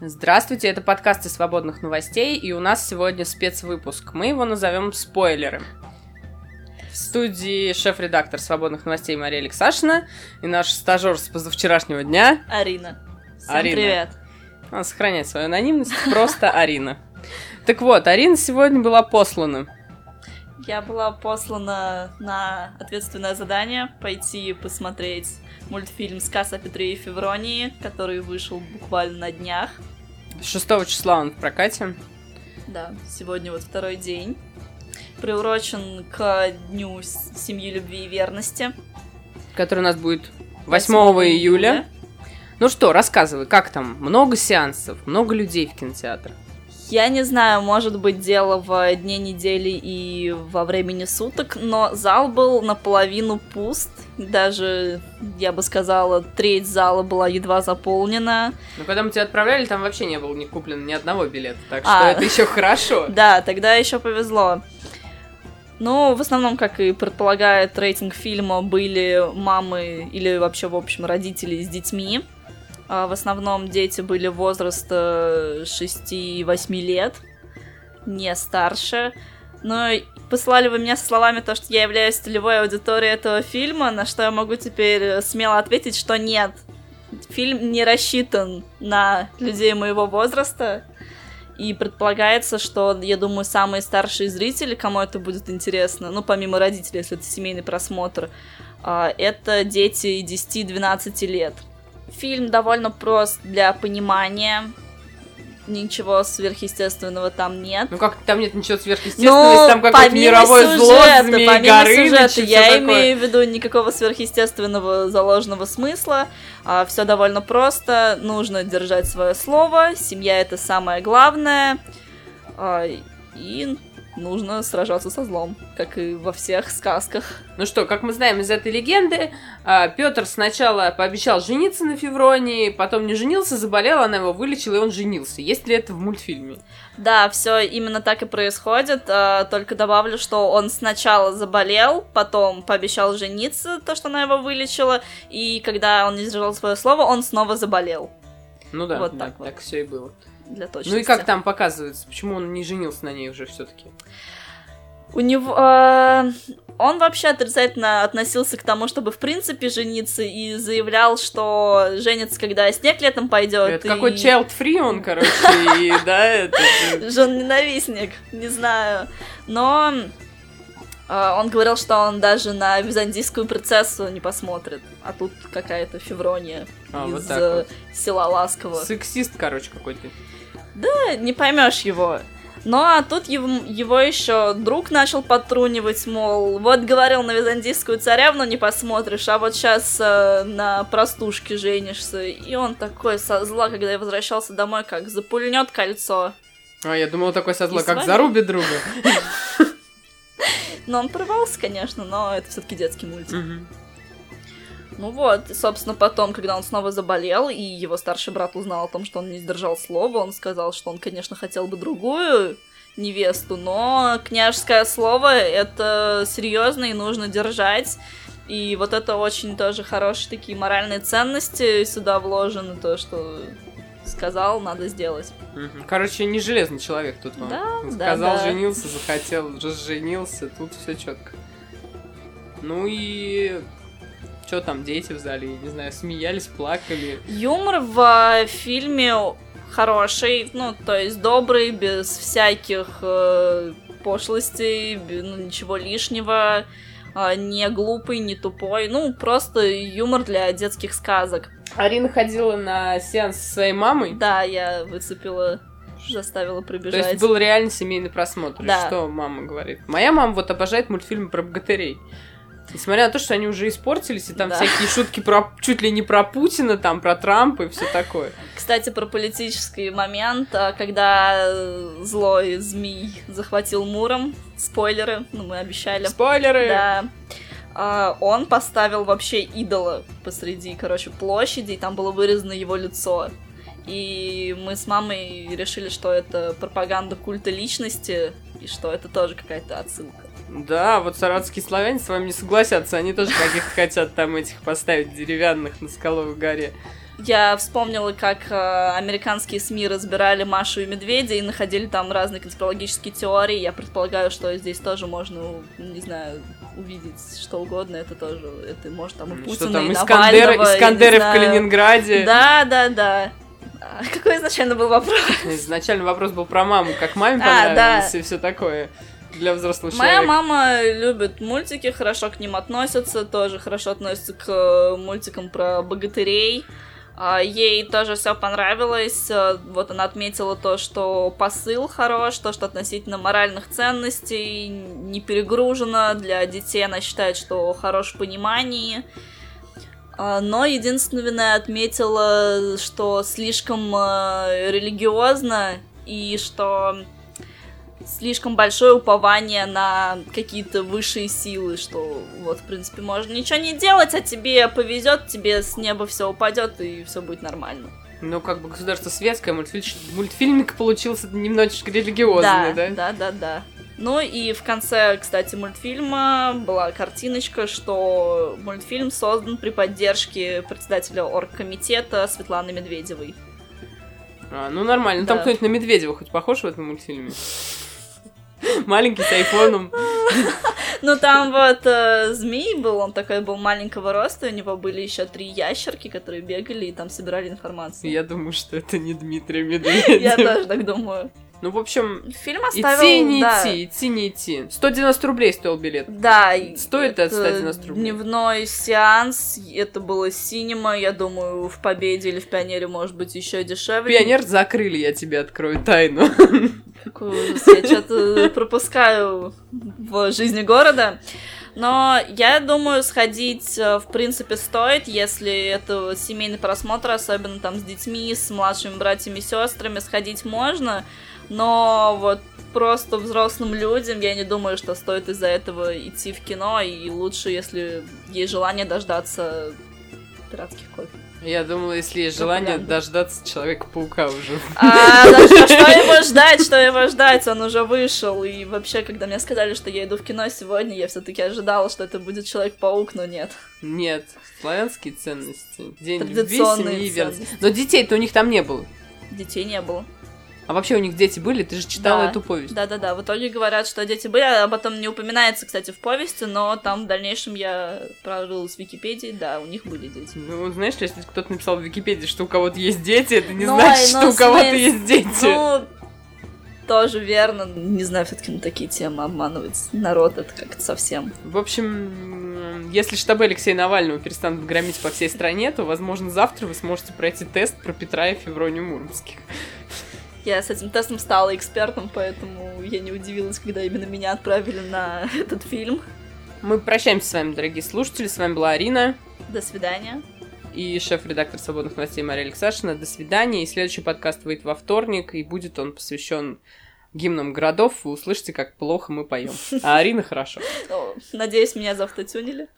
Здравствуйте, это подкасты свободных новостей, и у нас сегодня спецвыпуск. Мы его назовем «Спойлеры». В студии шеф-редактор свободных новостей Мария Алексашина и наш стажер с позавчерашнего дня Арина. Всем Арина. привет. Она сохраняет свою анонимность, просто Арина. Так вот, Арина сегодня была послана. Я была послана на ответственное задание пойти посмотреть мультфильм «Сказ о Петре и Февронии», который вышел буквально на днях. 6 числа он в прокате. Да, сегодня вот второй день. Приурочен к Дню Семьи, Любви и Верности. который у нас будет 8 июля. Ну что, рассказывай, как там? Много сеансов, много людей в кинотеатр. Я не знаю, может быть, дело в дне недели и во времени суток, но зал был наполовину пуст. Даже, я бы сказала, треть зала была едва заполнена. Но когда мы тебя отправляли, там вообще не было не куплено ни одного билета, так что А. это еще хорошо. Да, тогда еще повезло. Ну, в основном, как и предполагает рейтинг фильма, были мамы или вообще, в общем, родители с детьми. А, В основном дети были возраста 6-8 лет, не старше. Но послали вы меня со словами то, что я являюсь целевой аудиторией этого фильма, на что я могу теперь смело ответить, что нет. Фильм не рассчитан на людей моего возраста. И предполагается, что, я думаю, самые старшие зрители, кому это будет интересно, ну, помимо родителей, если это семейный просмотр, а, это дети 10-12 лет. Фильм довольно прост для понимания. Ничего сверхъестественного там нет. Ну как там нет ничего сверхъестественного, если там какое-то Ну, мировое зло, сюжета, змеи помимо Горыныч и сюжета, я такое. имею в виду никакого сверхъестественного заложенного смысла. все довольно просто. Нужно держать свое слово. Семья это самое главное. А, и нужно сражаться со злом, как и во всех сказках. Ну что, как мы знаем из этой легенды, Петр сначала пообещал жениться на Февронии, потом не женился, заболел, она его вылечила, и он женился. Есть ли это в мультфильме? Да, все именно так и происходит. а, Только добавлю, что он сначала заболел, потом пообещал жениться, то, что она его вылечила, и когда он не сдержал свое слово, он снова заболел. Ну да, Вот да, так вот. так все и было. Для точности. Ну и как там показывается, почему он не женился на ней уже все-таки? У него... э, Он вообще отрицательно относился к тому, чтобы в принципе жениться, и заявлял, что женится, когда снег летом пойдет. Это и... какой child free он, короче, и да, это... Жен-ненавистник, не знаю. Но э, он говорил, что он даже на византийскую принцессу не посмотрит. А тут какая-то Феврония А, из э, вот. села Ласково. Сексист, короче, какой-то. Да, не поймешь его. Ну а тут его, его еще друг начал подтрунивать, мол, вот говорил на византийскую царевну не посмотришь, а вот сейчас на простушке женишься. И он такой со зла, когда я возвращался домой, как запульнет кольцо. А, я думала, такой со зла, И как зарубит друга. Но он порвался, конечно, но это все-таки детский мультик. Ну вот, и, собственно, потом, когда он снова заболел, и его старший брат узнал о том, что он не сдержал слова, он сказал, что он, конечно, хотел бы другую невесту, но княжеское слово — это серьезно и нужно держать. И вот это очень тоже хорошие такие моральные ценности сюда вложены, то, что сказал, надо сделать. Короче, не железный человек тут вам. Да, да, Сказал, да. женился, захотел, разженился, тут все четко. Ну и что там, дети в зале, не знаю, смеялись, плакали. Юмор в э, фильме хороший, ну, то есть добрый, без всяких э, пошлостей, ну, ничего лишнего, э, не глупый, не тупой, ну, просто юмор для детских сказок. Арина ходила на сеанс со своей мамой. Да, я выцепила, заставила То прибежать. есть был реально семейный просмотр. Да. Что мама говорит? Моя мама вот обожает мультфильмы про богатырей. Несмотря на то, что они уже испортились, и там Да. всякие шутки про чуть ли не про Путина, там про Трампа и все такое. Кстати, про политический момент, а, когда э, злой змей захватил Муром, спойлеры, ну, мы обещали. Спойлеры! Да. А, он поставил вообще идола посреди, короче, площади, и там было вырезано его лицо. И мы с мамой решили, что это пропаганда культа личности, и что это тоже какая-то отсылка. Да, вот саратовские славяне с вами не согласятся. Они тоже каких-то хотят там этих поставить деревянных на Скаловой горе. Я вспомнила, как э, американские СМИ разбирали Машу и Медведя и находили там разные конспирологические теории. Я предполагаю, что здесь тоже можно, не знаю, увидеть что угодно. Это тоже, это может там и Путина, Что там, и Искандеры, Навального, Искандеры не в знаю. Калининграде. Да, да, да. А Какой изначально был вопрос? Изначально вопрос был про маму, как маме А, понравилось да. и все такое для взрослого Моя человека. мама любит мультики, хорошо к ним относится, тоже хорошо относится к э, мультикам про богатырей. А, Ей тоже все понравилось. Э, Вот она отметила то, что посыл хорош, то, что относительно моральных ценностей не перегружено. Для детей она считает, что хорош в понимании. А, Но единственное отметила, что слишком э, религиозно и что слишком большое упование на какие-то высшие силы, что вот, в принципе, можно ничего не делать, а тебе повезет, тебе с неба все упадет и все будет нормально. Ну, как бы государство светское, мультфильм, мультфильмик получился немножечко религиозный, да? да, да, да. Ну и в конце, кстати, мультфильма была картиночка, что мультфильм создан при поддержке председателя оргкомитета Светланы Медведевой. А, ну нормально. Ну, Там Да. кто-нибудь на Медведева хоть похож в этом мультфильме? Маленький с айфоном. Ну там вот э, змей был, он такой был маленького роста, у него были еще три ящерки, которые бегали и там собирали информацию. Я думаю, что это не Дмитрий Медведев. Я тоже так думаю. Ну, в общем, Фильм оставил... идти, не да, идти, идти, не идти. 190 рублей стоил билет. Да, Стоит это 190 рублей? Дневной сеанс, это было синема, я думаю, в Победе или в Пионере может быть еще дешевле. Пионер закрыли, я тебе открою тайну. Какой ужас, я что-то пропускаю в жизни города. Но я думаю, сходить, э, в принципе, стоит, если это семейный просмотр, особенно там с детьми, с младшими братьями и сестрами, сходить можно. Но вот просто взрослым людям я не думаю, что стоит из-за этого идти в кино, и лучше, если есть желание дождаться пиратских кофе. Я думала, если есть желание Пропаганда. дождаться Человека-паука уже. А, что, что его ждать, что его ждать, он уже вышел. И вообще, когда мне сказали, что я иду в кино сегодня, я все-таки ожидала, что это будет Человек-паук, но нет. Нет, славянские ценности. День любви, семьи верности. Но детей-то у них там не было. Детей не было. А вообще у них дети были? Ты же читала Да. эту повесть. Да-да-да, в итоге говорят, что дети были, а об этом не упоминается, кстати, в повести, но там в дальнейшем я прорылась в Википедии, да, у них были дети. Ну, знаешь, если кто-то написал в Википедии, что у кого-то есть дети, это не Ну, значит, что ну, у кого-то есть дети. Ну, тоже верно. Не знаю, все-таки на такие темы обманывать народ, это как-то совсем. В общем, если штабы Алексея Навального перестанут громить по всей стране, то, возможно, завтра вы сможете пройти тест про Петра и Февронию Муромских. Я с этим тестом стала экспертом, поэтому я не удивилась, когда именно меня отправили на этот фильм. Мы прощаемся с вами, дорогие слушатели. С вами была Арина До свидания. и шеф-редактор «Свободных новостей» Мария Алексашина. До свидания. И следующий подкаст выйдет во вторник, и будет он посвящен гимнам городов. Вы услышите, как плохо мы поем. А Арина хорошо. Надеюсь, меня заавтотюнили.